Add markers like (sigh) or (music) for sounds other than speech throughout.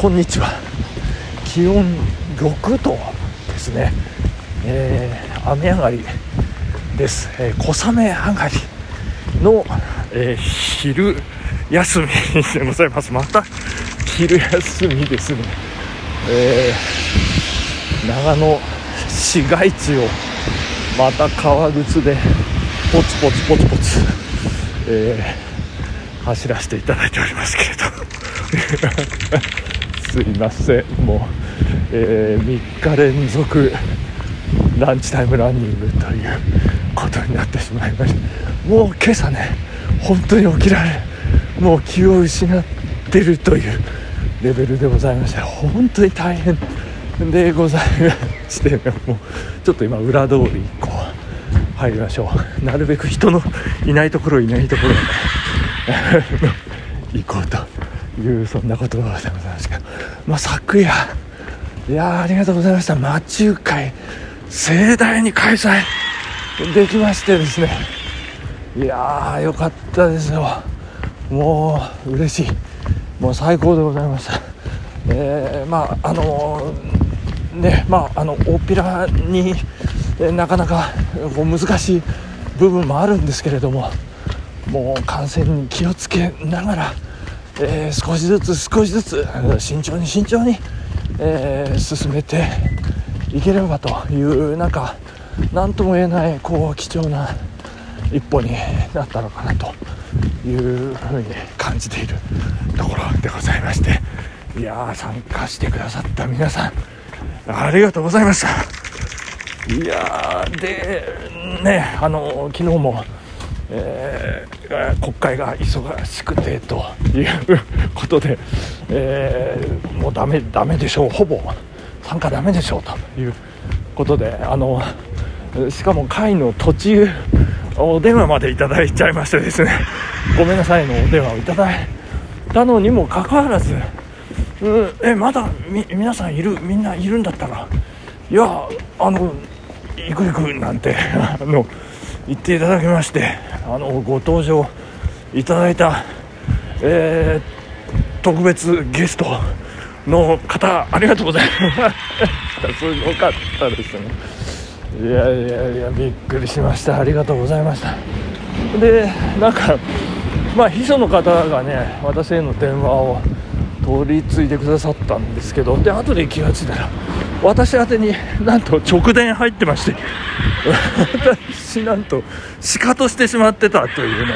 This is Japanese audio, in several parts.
こんにちは。気温6度ですね、えー、雨上がりです、えー小雨上がりの、えー昼休みでございます。また昼休みですね、えー長野市街地をまた革靴でポツポツポツポツ、えー走らせていただいておりますけれどすいませんもう、え3日連続ランチタイムランニングということになってしまいましたもう今朝ね本当に起きられもう気を失ってるというレベルでございまして本当に大変。でございましてもうちょっと今裏通りこう入りましょうなるべく人のいないところいないところ行こうというそんなことでございますけど、まあ、昨夜いやありがとうございました。魔中会盛大に開催できましてですね。いやーよかったですよ。もう嬉しい。もう最高でございました。えー、まああのーねまああの大っぴらに、えーなかなかこう難しい部分もあるんですけれどももう感染に気をつけながら、えー少しずつ少しずつ慎重に慎重に、えー進めていければというなんか何とも言えないこう貴重な一歩になったのかなというふうに感じているところでございましていやー参加してくださった皆さんありがとうございました。いやでねあの昨日も、えー国会が忙しくてということで、えーもうダメダメでしょうほぼ。参加ダメでしょうということであのしかも会の途中お電話までいただいちゃいましてですね。ごめんなさいのお電話をいただいたのにもかかわらずうんえまだみ皆さんいるみんないるんだったら。いやあの行く行くなんて (laughs) あの言っていただきましてあのご登場いただいた、えー特別ゲストの方ありがとうございます。(laughs) すごかったですね。いやいやいやびっくりしました。ありがとうございました。でなんかまあ秘書の方がね私への電話を取り継いでくださったんですけどで後で気がついたら私宛になんと直電入ってまして私なんとシカとしてしまってたというね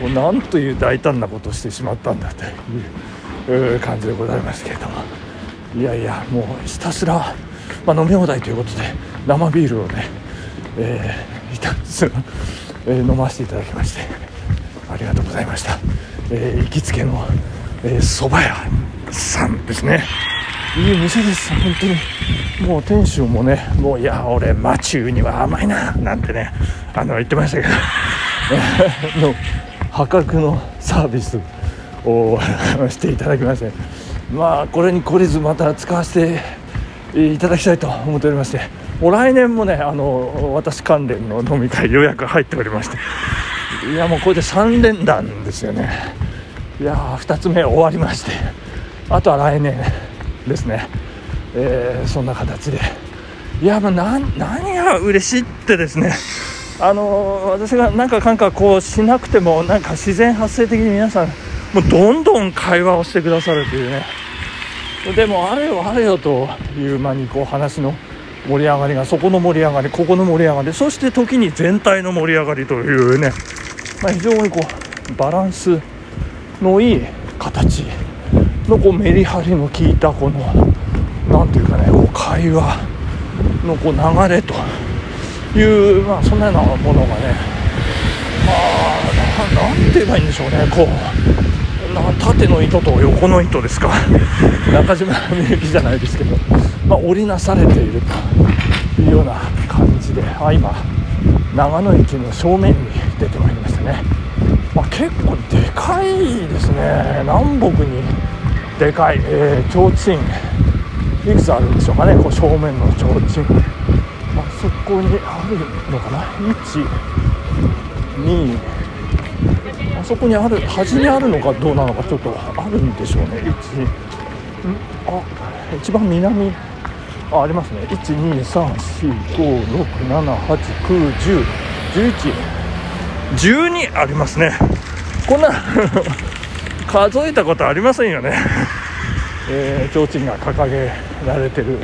もうなんという大胆なことをしてしまったんだという感じでございますけれども。いやいやもうひたすら、まあ、飲み放題ということで生ビールをね、えーひたすら、えー飲ませていただきましてありがとうございました、えー行きつけのえー蕎麦屋さんですね。いい店です本当に。もう店主もねもういや俺マチューには甘いななんてねあの言ってましたけど。(laughs) の破格のサービスをしていただきまして。まあこれに懲りずまた使わせていただきたいと思っておりまして。もう来年もねあの私関連の飲み会予約入っておりまして。いやもうこれで3連弾ですよね。いやー2つ目終わりましてあとは来年ですね、えーそんな形で。いやまあ何が嬉しいってですね。あの私がなんかかんかこうしなくてもなんか自然発生的に皆さんもうどんどん会話をしてくださるというね。でもあれよあれよという間にこう話の盛り上がりがそこの盛り上がりここの盛り上がりそして時に全体の盛り上がりというね、まあ、非常にこうバランスのいい形。のこうメリハリの効いたこのなんていうかねこう会話のこう流れという、まあ、そんなようなものがねまあなんて言えばいいんでしょうね。こうな縦の糸と横の糸ですか。(laughs) 中島みゆきじゃないですけど、まあ、織りなされているというような感じであ今長野駅の正面に出てまいりましたね、結構でかいですね。南北に。でかい、えー、提灯。いくつあるんでしょうかね。こう正面の提灯。あそこにあるのかな。12あそこにある。端にあるのかどうなのかちょっとあるんでしょうね。1あ一番南。あありますね。123456789101112ありますね。こんな (laughs) 数えたことありませんよね。(laughs) えー、提灯が掲げられてる、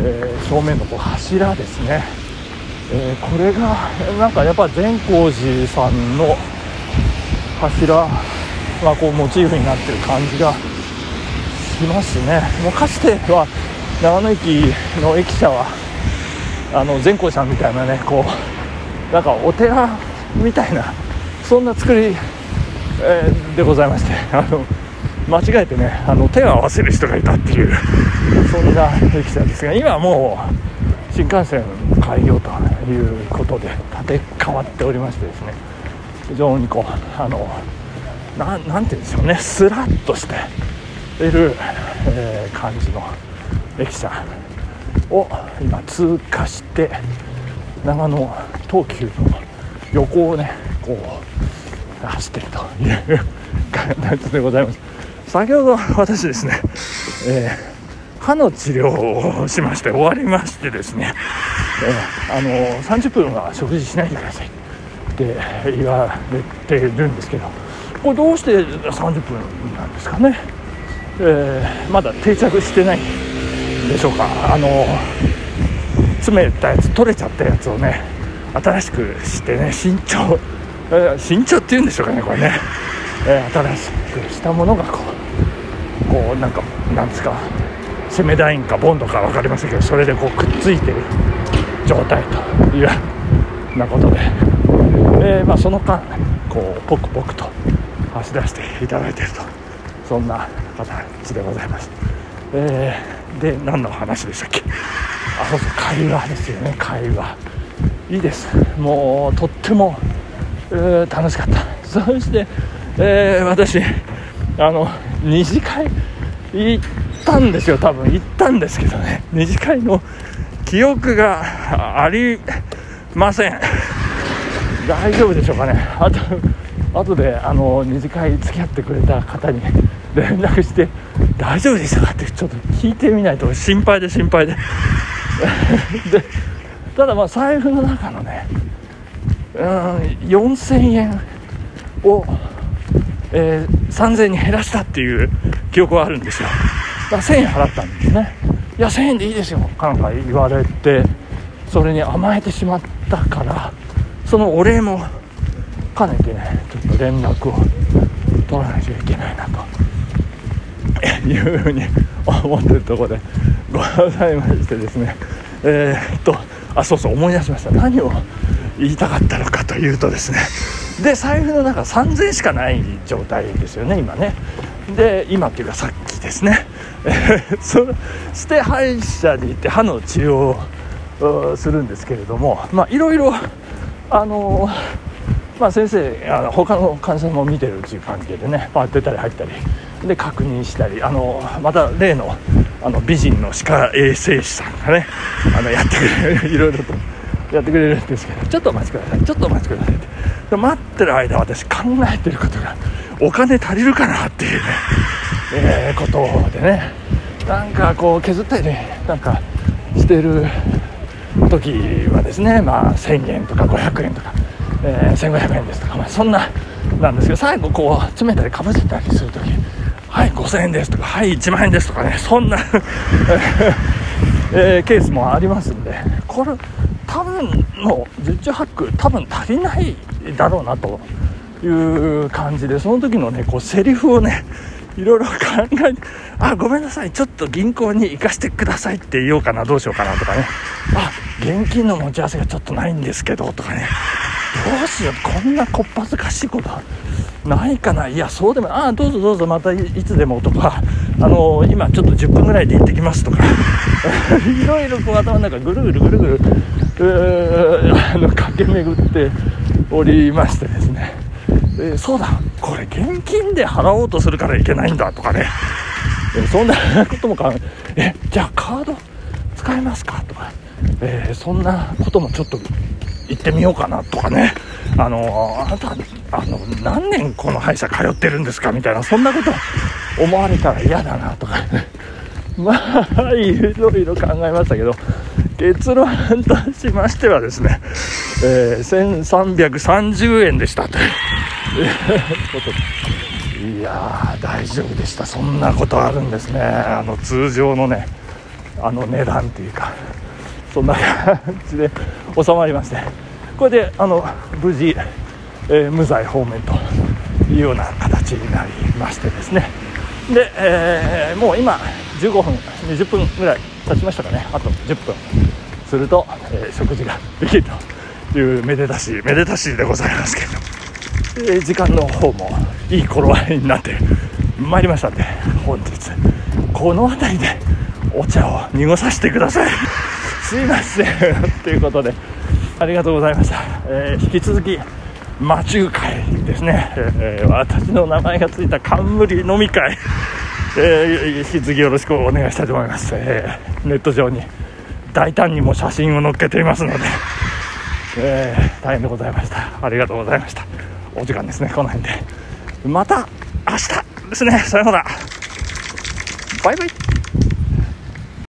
えー、正面のこう柱ですね、えー、これがなんかやっぱ善光寺さんの柱がこうモチーフになってる感じがしますね。もうかつては長野駅の駅舎はあの善光寺さんみたいなねこうなんかお寺みたいなそんな作り、えー、でございましてあの間違えてねあの手を合わせる人がいたっていうそんな駅舎ですが今はもう新幹線開業ということで建て替わっておりましてですね非常にこうあのななんて言うんでしょうねスラッとしている、えー、感じの駅舎を今通過して長野東急の横をねこう走ってるという形でございます。先ほど私ですね、えー、歯の治療をしまして終わりましてですね、えー、あの30分は食事しないでくださいって言われてるんですけどこれどうして30分なんですかね、えー、まだ定着してないでしょうか？あの詰めたやつ取れちゃったやつをね新しくしてね身長、えー、身長っていうんでしょうかねこれね、(laughs) えー、新しくしたものがこうこうなんかなんですかセメダインかボンドか分かりませんけどそれでこうくっついてる状態というようなことで、(laughs) えー、まあ、その間こうポクポクと走らせていただいていると。そんな形でございます、えー、で何の話でしたっけ？あそうそう会話ですよね会話。いいです。もうとっても、楽しかった。そして、えー、私あの二次会行ったんですよ多分。行ったんですけどね。二次会の記憶がありません。大丈夫でしょうかね。あと後であの二次会付き合ってくれた方に連絡して大丈夫でしたかってちょっと聞いてみないと心配で心配で。(laughs) でただまあ財布の中のねうん4000円をえー、3000円に減らしたっていう記憶はあるんですよ。だから1000円払ったんですね。いや1000円でいいですよかなんか言われてそれに甘えてしまったからそのお礼も兼ねてねちょっと連絡を取らないといけないなと。(laughs) いうふうに思ってるところでございましてですね。えー、っとあそうそう思い出しました。何を言いたかったのかというとですね。で財布の中3000円しかない状態ですよね今ね。で今っていうかさっきですね。(laughs) そして歯医者に行って歯の治療をするんですけれどもまあいろいろあのまあ、先生あの他の患者さんも見てるっていう関係でね、まあ、出たり入ったりで確認したりあのまた例のあの美人の歯科衛生士さんがねあのやってくれるいろいろと。やってくれるんですけど。ちょっとお待ちください。ちょっとお待ちください。って待ってる間私考えてることがお金足りるかなっていうね、えー、ことでね。なんかこう削ったりねなんかしてる時はですねまあ1000円とか500円とか、えー、1500円ですとか、まあ、そんななんですけど最後こう詰めたりかぶせたりする時はい5000円ですとかはい1万円ですとかねそんなえー、ケースもありますんでこれ多分もう十中八九多分足りないだろうなという感じでその時のねこうセリフをねいろいろ考えてあごめんなさいちょっと銀行に行かせてくださいって言おうかなどうしようかなとかね。あ現金の持ち合わせがちょっとないんですけどとかね。どうしようこんなこっぱずかしいことないかな。いやそうでもああどうぞどうぞまたいつでもとかあの今ちょっと10分ぐらいで行ってきますとか。(laughs) いろいろこう頭の中ぐるぐるぐるぐるあの駆け巡っておりましてですね、えー、そうだこれ現金で払おうとするからいけないんだとかね、えー、そんなことも考えじゃあカード使えますかとか、えー、そんなこともちょっと行ってみようかなとかね。あのあなたあの何年この歯医者通ってるんですかみたいなそんなこと思われたら嫌だなとか、(laughs) まあいろいろ考えましたけど。結論としましてはですね、えー、1330円でしたという。ことでいやー大丈夫でした。そんなことあるんですね。あの通常のねあの値段っていうかそんな感じで収まりまして。これであの無事、えー、無罪方面というような形になりましてですね。で、えー、もう今15分20分ぐらい経ちましたかね。あと10分すると、えー、食事ができるというめでたしめでたしでございますけれど。も、えー、時間の方もいい頃合いになってまいりましたんで本日。この辺りでお茶を濁させてください。すいません。ということでありがとうございました、えー、引き続き魔中会ですね、えー、私の名前がついた冠飲み会、えー、引き続きよろしくお願いしたいと思います、えー、ネット上に大胆にも写真を載っけていますので、えー、大変でございました。ありがとうございました。お時間ですねこの辺で。また明日ですね。さようなら。バイバイ。